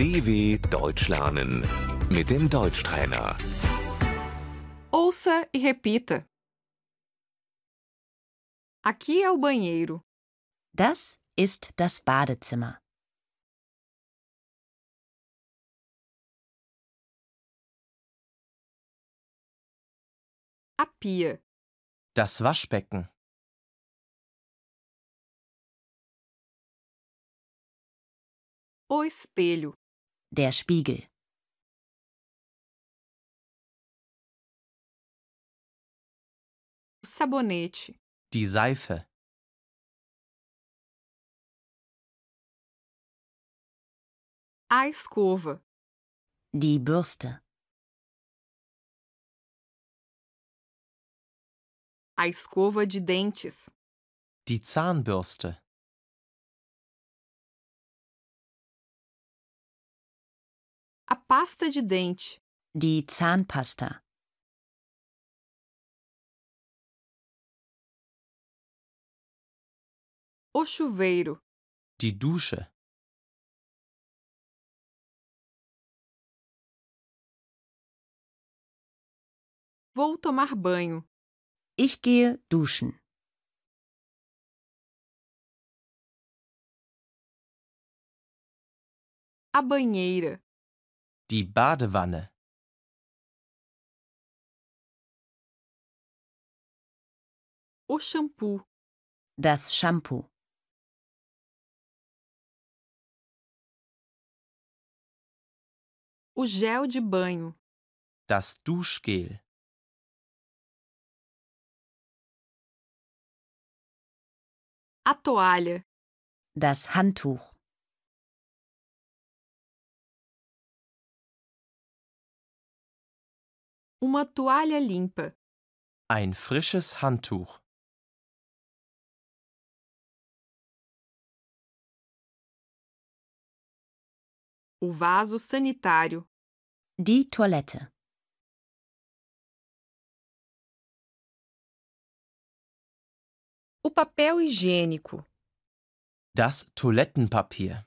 DW Deutsch lernen mit dem Deutschtrainer. Ouça e repita. Aqui é o banheiro. Das ist das Badezimmer. A pia. Das Waschbecken. O espelho. Der Spiegel. Sabonete. Die Seife. A escova. Die Bürste. A escova de dentes. Die Zahnbürste. Pasta de dente. Die Zahnpasta. O chuveiro. Die Dusche. Vou tomar banho. Ich gehe duschen. A banheira. Die Badewanne. O shampoo. Das Shampoo. O gel de banho. Das Duschgel. A toalha. Das Handtuch. Uma toalha limpa. Ein frisches Handtuch. O vaso sanitário. Die Toilette. O papel higiênico. Das Toilettenpapier.